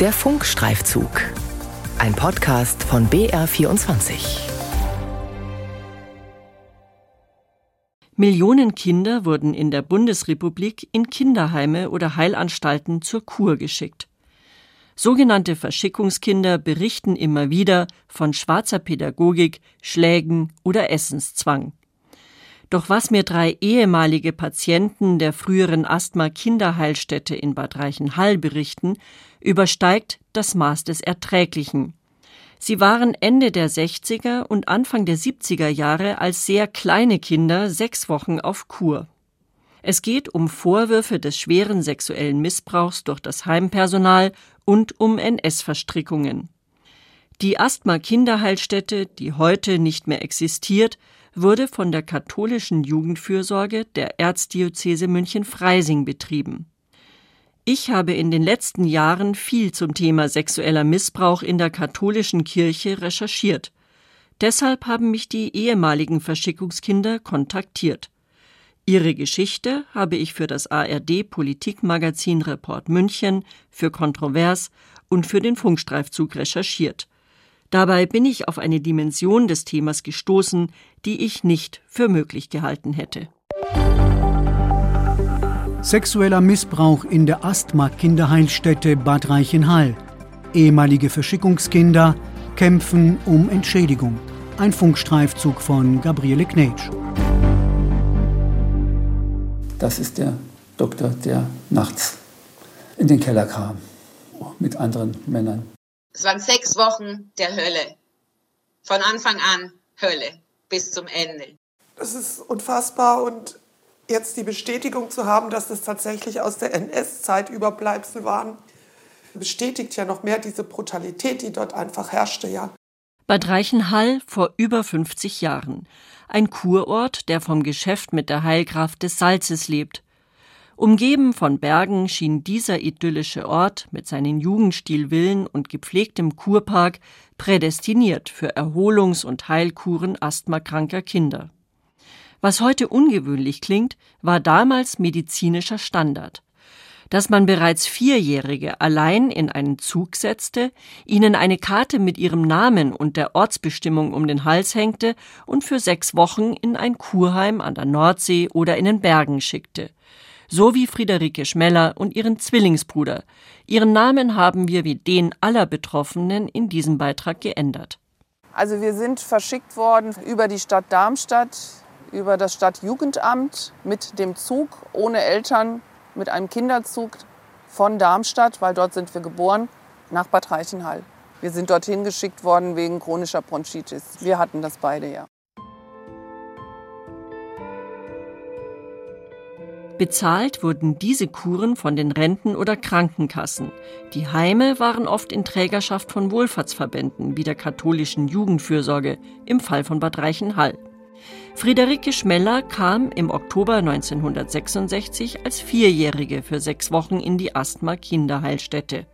Der Funkstreifzug. Ein Podcast von BR24. Millionen Kinder wurden in der Bundesrepublik in Kinderheime oder Heilanstalten zur Kur geschickt. Sogenannte Verschickungskinder berichten immer wieder von schwarzer Pädagogik, Schlägen oder Essenszwang. Doch was mir drei ehemalige Patienten der früheren Asthma-Kinderheilstätte in Bad Reichenhall berichten, übersteigt das Maß des Erträglichen. Sie waren Ende der 60er und Anfang der 70er Jahre als sehr kleine Kinder sechs Wochen auf Kur. Es geht um Vorwürfe des schweren sexuellen Missbrauchs durch das Heimpersonal und um NS-Verstrickungen. Die Asthma-Kinderheilstätte, die heute nicht mehr existiert, wurde von der katholischen Jugendfürsorge der Erzdiözese München-Freising betrieben. Ich habe in den letzten Jahren viel zum Thema sexueller Missbrauch in der katholischen Kirche recherchiert. Deshalb haben mich die ehemaligen Verschickungskinder kontaktiert. Ihre Geschichte habe ich für das ARD Politikmagazin Report München, für Kontrovers und für den Funkstreifzug recherchiert. Dabei bin ich auf eine Dimension des Themas gestoßen, die ich nicht für möglich gehalten hätte. Sexueller Missbrauch in der Asthma-Kinderheilstätte Bad Reichenhall. Ehemalige Verschickungskinder kämpfen um Entschädigung. Ein Funkstreifzug von Gabriele Knetsch. Das ist der Doktor, der nachts in den Keller kam mit anderen Männern. Es waren sechs Wochen der Hölle. Von Anfang an Hölle bis zum Ende. Es ist unfassbar und jetzt die Bestätigung zu haben, dass es tatsächlich aus der NS-Zeit Überbleibsel waren, bestätigt ja noch mehr diese Brutalität, die dort einfach herrschte, ja. Bad Reichenhall vor über 50 Jahren. Ein Kurort, der vom Geschäft mit der Heilkraft des Salzes lebt. Umgeben von Bergen schien dieser idyllische Ort mit seinen Jugendstilvillen und gepflegtem Kurpark prädestiniert für Erholungs- und Heilkuren asthmakranker Kinder. Was heute ungewöhnlich klingt, war damals medizinischer Standard. Dass man bereits Vierjährige allein in einen Zug setzte, ihnen eine Karte mit ihrem Namen und der Ortsbestimmung um den Hals hängte und für sechs Wochen in ein Kurheim an der Nordsee oder in den Bergen schickte so wie Friederike Schmeller und ihren Zwillingsbruder. Ihren Namen haben wir wie den aller Betroffenen in diesem Beitrag geändert. Also wir sind verschickt worden über die Stadt Darmstadt, über das Stadtjugendamt mit dem Zug ohne Eltern, mit einem Kinderzug von Darmstadt, weil dort sind wir geboren, nach Bad Reichenhall. Wir sind dorthin geschickt worden wegen chronischer Bronchitis. Wir hatten das beide ja. Bezahlt wurden diese Kuren von den Renten- oder Krankenkassen. Die Heime waren oft in Trägerschaft von Wohlfahrtsverbänden wie der katholischen Jugendfürsorge im Fall von Bad Reichenhall. Friederike Schmeller kam im Oktober 1966 als Vierjährige für sechs Wochen in die Asthma-Kinderheilstätte.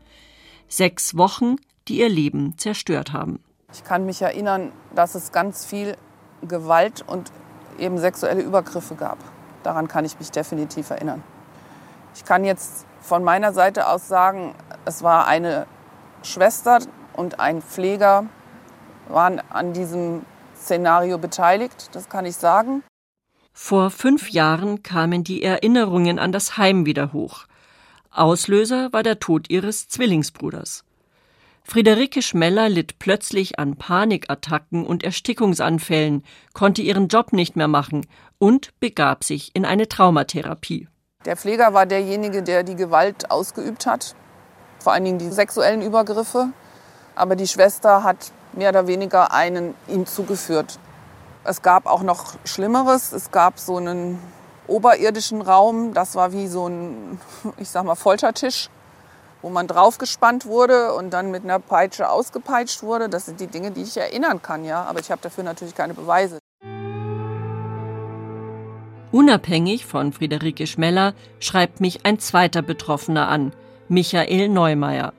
Sechs Wochen, die ihr Leben zerstört haben. Ich kann mich erinnern, dass es ganz viel Gewalt und eben sexuelle Übergriffe gab. Daran kann ich mich definitiv erinnern. Ich kann jetzt von meiner Seite aus sagen, es war eine Schwester und ein Pfleger waren an diesem Szenario beteiligt, das kann ich sagen. Vor fünf Jahren kamen die Erinnerungen an das Heim wieder hoch. Auslöser war der Tod ihres Zwillingsbruders. Friederike Schmeller litt plötzlich an Panikattacken und Erstickungsanfällen, konnte ihren Job nicht mehr machen und begab sich in eine Traumatherapie. Der Pfleger war derjenige, der die Gewalt ausgeübt hat, vor allen Dingen die sexuellen Übergriffe. Aber die Schwester hat mehr oder weniger einen ihm zugeführt. Es gab auch noch Schlimmeres. Es gab so einen oberirdischen Raum, das war wie so ein, ich sag mal, Foltertisch wo man draufgespannt wurde und dann mit einer Peitsche ausgepeitscht wurde. Das sind die Dinge, die ich erinnern kann, ja. Aber ich habe dafür natürlich keine Beweise. Unabhängig von Friederike Schmeller schreibt mich ein zweiter Betroffener an, Michael Neumeier.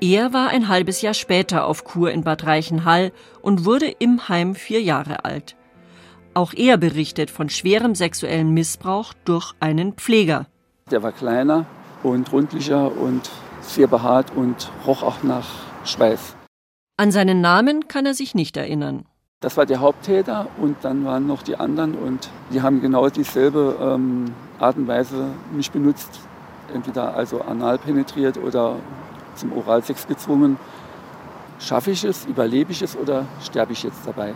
Er war ein halbes Jahr später auf Kur in Bad Reichenhall und wurde im Heim vier Jahre alt. Auch er berichtet von schwerem sexuellen Missbrauch durch einen Pfleger. Der war kleiner und rundlicher und sehr behaart und roch auch nach Schweiß. An seinen Namen kann er sich nicht erinnern. Das war der Haupttäter und dann waren noch die anderen und die haben genau dieselbe ähm, Art und Weise mich benutzt. Entweder also anal penetriert oder zum Oralsex gezwungen. Schaffe ich es, überlebe ich es oder sterbe ich jetzt dabei?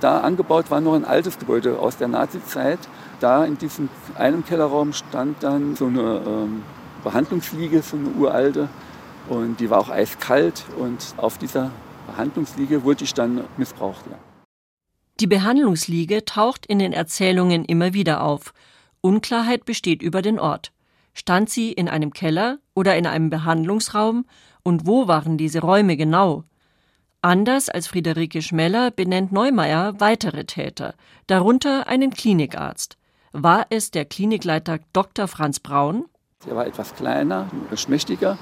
Da angebaut war noch ein altes Gebäude aus der Nazizeit. Da in diesem einen Kellerraum stand dann so eine ähm, Behandlungsliege, so eine uralte. Und die war auch eiskalt. Und auf dieser Behandlungsliege wurde ich dann missbraucht. Ja. Die Behandlungsliege taucht in den Erzählungen immer wieder auf. Unklarheit besteht über den Ort. Stand sie in einem Keller oder in einem Behandlungsraum? Und wo waren diese Räume genau? Anders als Friederike Schmeller benennt Neumeier weitere Täter, darunter einen Klinikarzt. War es der Klinikleiter Dr. Franz Braun? Er war etwas kleiner, schmächtiger,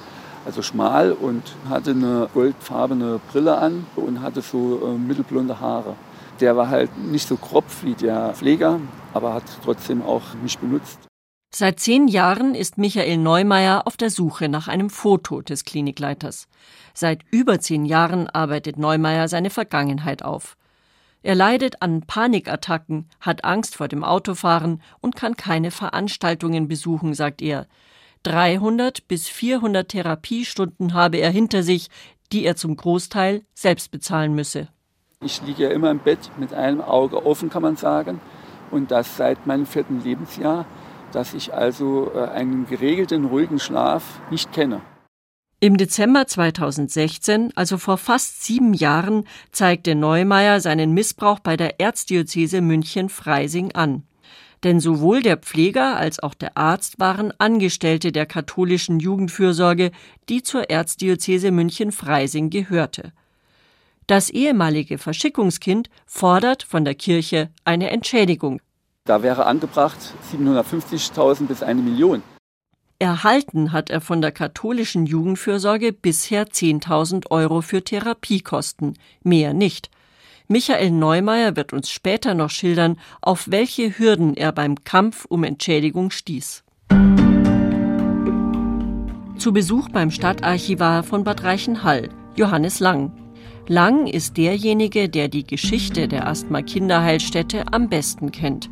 also schmal und hatte eine goldfarbene Brille an und hatte so äh, mittelblonde Haare. Der war halt nicht so kropf wie der Pfleger, aber hat trotzdem auch mich benutzt. Seit zehn Jahren ist Michael Neumeier auf der Suche nach einem Foto des Klinikleiters. Seit über zehn Jahren arbeitet Neumeier seine Vergangenheit auf. Er leidet an Panikattacken, hat Angst vor dem Autofahren und kann keine Veranstaltungen besuchen, sagt er. 300 bis 400 Therapiestunden habe er hinter sich, die er zum Großteil selbst bezahlen müsse. Ich liege ja immer im Bett mit einem Auge offen, kann man sagen, und das seit meinem vierten Lebensjahr dass ich also äh, einen geregelten, ruhigen Schlaf nicht kenne. Im Dezember 2016, also vor fast sieben Jahren, zeigte Neumeier seinen Missbrauch bei der Erzdiözese München-Freising an. Denn sowohl der Pfleger als auch der Arzt waren Angestellte der katholischen Jugendfürsorge, die zur Erzdiözese München-Freising gehörte. Das ehemalige Verschickungskind fordert von der Kirche eine Entschädigung. Da wäre angebracht 750.000 bis eine Million. Erhalten hat er von der katholischen Jugendfürsorge bisher 10.000 Euro für Therapiekosten, mehr nicht. Michael Neumeier wird uns später noch schildern, auf welche Hürden er beim Kampf um Entschädigung stieß. Zu Besuch beim Stadtarchivar von Bad Reichenhall, Johannes Lang. Lang ist derjenige, der die Geschichte der Asthma-Kinderheilstätte am besten kennt.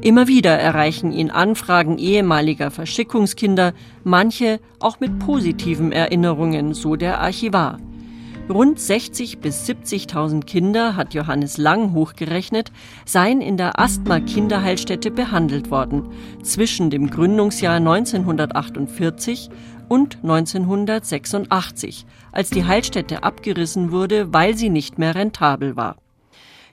Immer wieder erreichen ihn Anfragen ehemaliger Verschickungskinder, manche auch mit positiven Erinnerungen, so der Archivar. Rund 60 bis 70.000 Kinder, hat Johannes Lang hochgerechnet, seien in der Asthma-Kinderheilstätte behandelt worden, zwischen dem Gründungsjahr 1948 und 1986, als die Heilstätte abgerissen wurde, weil sie nicht mehr rentabel war.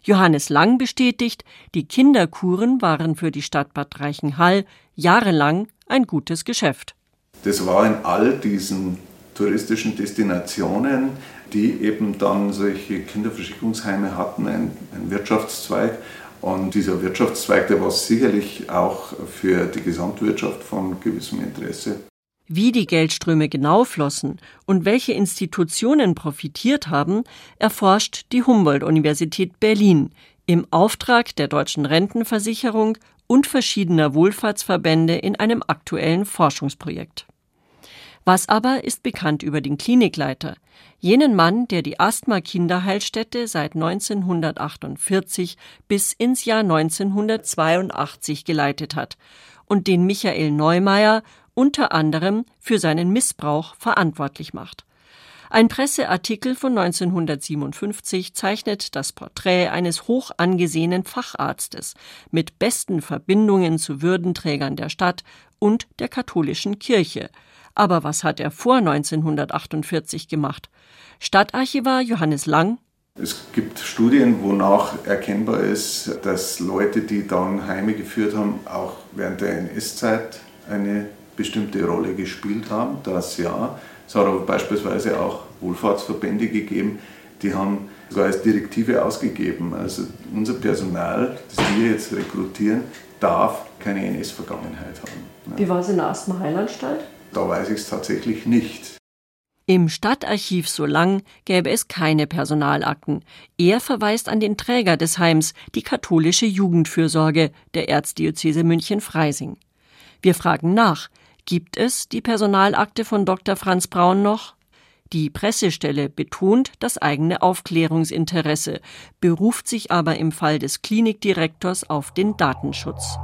Johannes Lang bestätigt, die Kinderkuren waren für die Stadt Bad Reichenhall jahrelang ein gutes Geschäft. Das war in all diesen touristischen Destinationen, die eben dann solche Kinderverschickungsheime hatten, ein, ein Wirtschaftszweig. Und dieser Wirtschaftszweig, der war sicherlich auch für die Gesamtwirtschaft von gewissem Interesse. Wie die Geldströme genau flossen und welche Institutionen profitiert haben, erforscht die Humboldt-Universität Berlin im Auftrag der Deutschen Rentenversicherung und verschiedener Wohlfahrtsverbände in einem aktuellen Forschungsprojekt. Was aber ist bekannt über den Klinikleiter, jenen Mann, der die Asthma-Kinderheilstätte seit 1948 bis ins Jahr 1982 geleitet hat und den Michael Neumeier unter anderem für seinen Missbrauch verantwortlich macht. Ein Presseartikel von 1957 zeichnet das Porträt eines hoch angesehenen Facharztes mit besten Verbindungen zu Würdenträgern der Stadt und der katholischen Kirche. Aber was hat er vor 1948 gemacht? Stadtarchivar Johannes Lang es gibt Studien, wonach erkennbar ist, dass Leute, die dann Heime geführt haben, auch während der NS-Zeit eine bestimmte Rolle gespielt haben, das ja. Es hat aber beispielsweise auch Wohlfahrtsverbände gegeben, die haben sogar als Direktive ausgegeben. Also unser Personal, das wir jetzt rekrutieren, darf keine NS-Vergangenheit haben. Wie war es in der Asthma-Heilanstalt? Da weiß ich es tatsächlich nicht. Im Stadtarchiv Solang gäbe es keine Personalakten. Er verweist an den Träger des Heims, die katholische Jugendfürsorge der Erzdiözese München-Freising. Wir fragen nach, Gibt es die Personalakte von Dr. Franz Braun noch? Die Pressestelle betont das eigene Aufklärungsinteresse, beruft sich aber im Fall des Klinikdirektors auf den Datenschutz.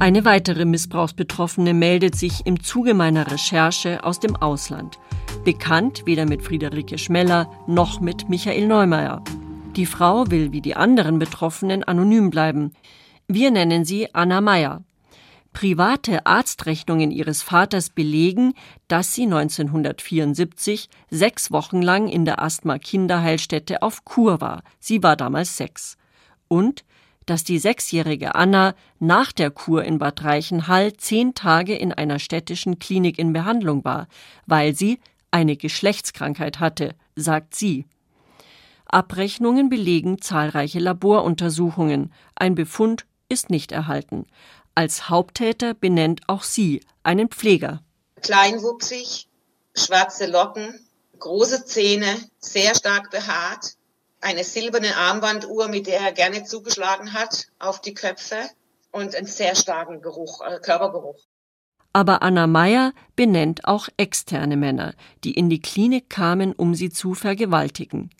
Eine weitere Missbrauchsbetroffene meldet sich im Zuge meiner Recherche aus dem Ausland. Bekannt weder mit Friederike Schmeller noch mit Michael Neumeier. Die Frau will wie die anderen Betroffenen anonym bleiben. Wir nennen sie Anna Meyer. Private Arztrechnungen ihres Vaters belegen, dass sie 1974 sechs Wochen lang in der Asthma-Kinderheilstätte auf Kur war. Sie war damals sechs. Und dass die sechsjährige Anna nach der Kur in Bad Reichenhall zehn Tage in einer städtischen Klinik in Behandlung war, weil sie eine Geschlechtskrankheit hatte, sagt sie. Abrechnungen belegen zahlreiche Laboruntersuchungen. Ein Befund ist nicht erhalten. Als Haupttäter benennt auch sie einen Pfleger. Kleinwuchsig, schwarze Locken, große Zähne, sehr stark behaart, eine silberne Armbanduhr, mit der er gerne zugeschlagen hat auf die Köpfe und einen sehr starken Geruch, äh, Körpergeruch. Aber Anna Meyer benennt auch externe Männer, die in die Klinik kamen, um sie zu vergewaltigen.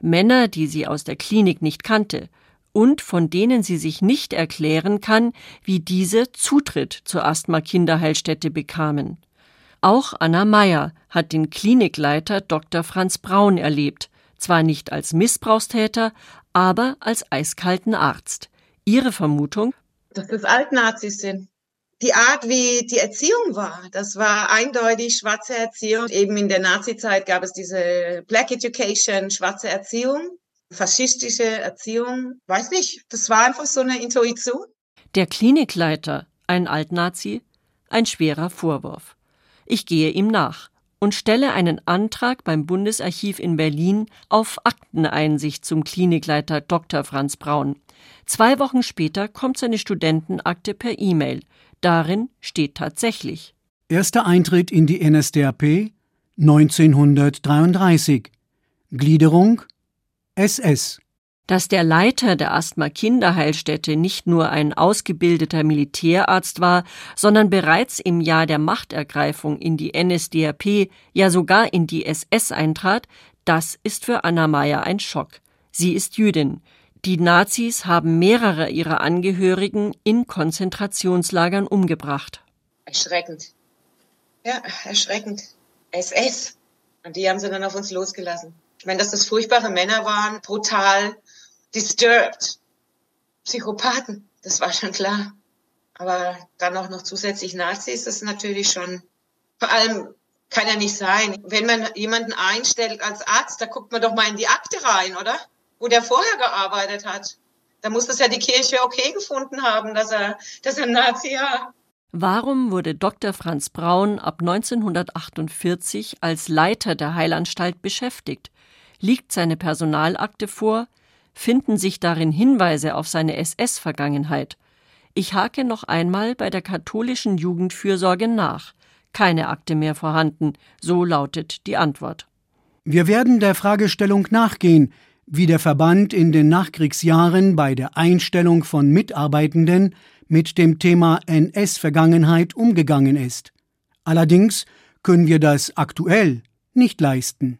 Männer, die sie aus der Klinik nicht kannte und von denen sie sich nicht erklären kann, wie diese Zutritt zur Asthma-Kinderheilstätte bekamen. Auch Anna Meyer hat den Klinikleiter Dr. Franz Braun erlebt, zwar nicht als Missbrauchstäter, aber als eiskalten Arzt. Ihre Vermutung? Dass das Altnazis sind. Die Art, wie die Erziehung war, das war eindeutig schwarze Erziehung. Eben in der Nazizeit gab es diese Black Education, schwarze Erziehung, faschistische Erziehung. Weiß nicht, das war einfach so eine Intuition. Der Klinikleiter, ein Altnazi, ein schwerer Vorwurf. Ich gehe ihm nach und stelle einen Antrag beim Bundesarchiv in Berlin auf Akteneinsicht zum Klinikleiter Dr. Franz Braun. Zwei Wochen später kommt seine Studentenakte per E-Mail. Darin steht tatsächlich Erster Eintritt in die NSDAP 1933. Gliederung SS dass der Leiter der Asthma-Kinderheilstätte nicht nur ein ausgebildeter Militärarzt war, sondern bereits im Jahr der Machtergreifung in die NSDAP, ja sogar in die SS eintrat, das ist für Anna Meyer ein Schock. Sie ist Jüdin. Die Nazis haben mehrere ihrer Angehörigen in Konzentrationslagern umgebracht. Erschreckend. Ja, erschreckend. SS. Und die haben sie dann auf uns losgelassen. Ich meine, dass das furchtbare Männer waren, brutal, disturbed, Psychopathen, das war schon klar. Aber dann auch noch zusätzlich Nazis, das ist natürlich schon, vor allem kann ja nicht sein. Wenn man jemanden einstellt als Arzt, da guckt man doch mal in die Akte rein, oder? Wo der vorher gearbeitet hat. Da muss das ja die Kirche okay gefunden haben, dass er, dass er Nazi war. Warum wurde Dr. Franz Braun ab 1948 als Leiter der Heilanstalt beschäftigt? Liegt seine Personalakte vor? Finden sich darin Hinweise auf seine SS-Vergangenheit. Ich hake noch einmal bei der katholischen Jugendfürsorge nach. Keine Akte mehr vorhanden, so lautet die Antwort. Wir werden der Fragestellung nachgehen, wie der Verband in den Nachkriegsjahren bei der Einstellung von Mitarbeitenden mit dem Thema NS-Vergangenheit umgegangen ist. Allerdings können wir das aktuell nicht leisten.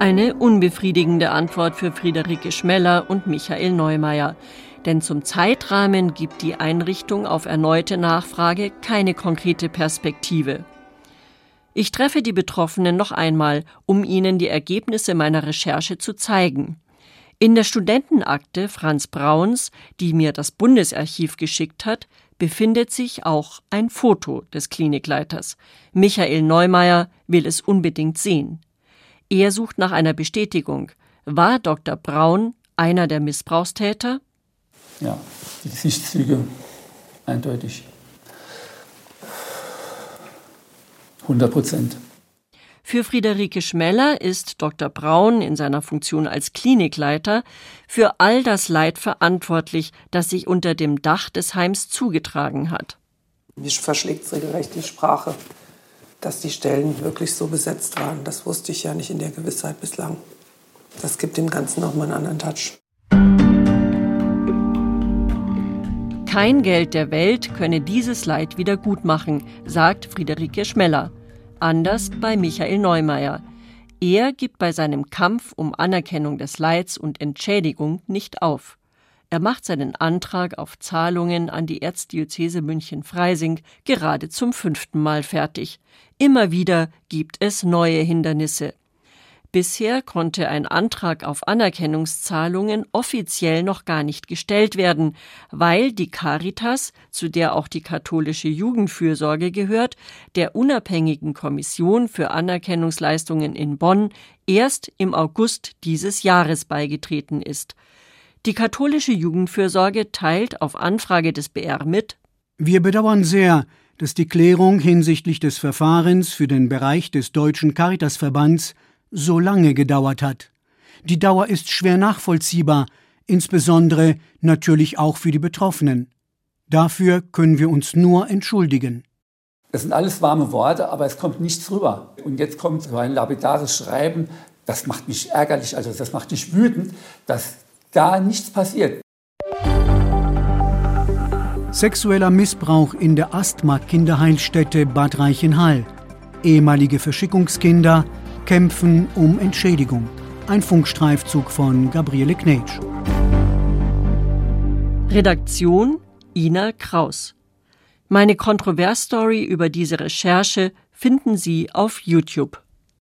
Eine unbefriedigende Antwort für Friederike Schmeller und Michael Neumeier. Denn zum Zeitrahmen gibt die Einrichtung auf erneute Nachfrage keine konkrete Perspektive. Ich treffe die Betroffenen noch einmal, um ihnen die Ergebnisse meiner Recherche zu zeigen. In der Studentenakte Franz Brauns, die mir das Bundesarchiv geschickt hat, befindet sich auch ein Foto des Klinikleiters. Michael Neumeier will es unbedingt sehen. Er sucht nach einer Bestätigung. War Dr. Braun einer der Missbrauchstäter? Ja, die Gesichtszüge eindeutig. 100 Prozent. Für Friederike Schmeller ist Dr. Braun in seiner Funktion als Klinikleiter für all das Leid verantwortlich, das sich unter dem Dach des Heims zugetragen hat. Mich verschlägt regelrecht die Sprache dass die Stellen wirklich so besetzt waren. Das wusste ich ja nicht in der Gewissheit bislang. Das gibt dem Ganzen nochmal einen anderen Touch. Kein Geld der Welt könne dieses Leid wieder gut machen, sagt Friederike Schmeller. Anders bei Michael Neumeier. Er gibt bei seinem Kampf um Anerkennung des Leids und Entschädigung nicht auf. Er macht seinen Antrag auf Zahlungen an die Erzdiözese München-Freising gerade zum fünften Mal fertig. Immer wieder gibt es neue Hindernisse. Bisher konnte ein Antrag auf Anerkennungszahlungen offiziell noch gar nicht gestellt werden, weil die Caritas, zu der auch die katholische Jugendfürsorge gehört, der unabhängigen Kommission für Anerkennungsleistungen in Bonn erst im August dieses Jahres beigetreten ist. Die katholische Jugendfürsorge teilt auf Anfrage des BR mit Wir bedauern sehr, dass die Klärung hinsichtlich des Verfahrens für den Bereich des Deutschen Caritasverbands so lange gedauert hat. Die Dauer ist schwer nachvollziehbar, insbesondere natürlich auch für die Betroffenen. Dafür können wir uns nur entschuldigen. Das sind alles warme Worte, aber es kommt nichts rüber. Und jetzt kommt so ein lapidares Schreiben, das macht mich ärgerlich, also das macht mich wütend, dass da nichts passiert. Sexueller Missbrauch in der Asthma-Kinderheilstätte Bad Reichenhall. Ehemalige Verschickungskinder kämpfen um Entschädigung. Ein Funkstreifzug von Gabriele Knetsch. Redaktion Ina Kraus. Meine Kontroversstory über diese Recherche finden Sie auf YouTube.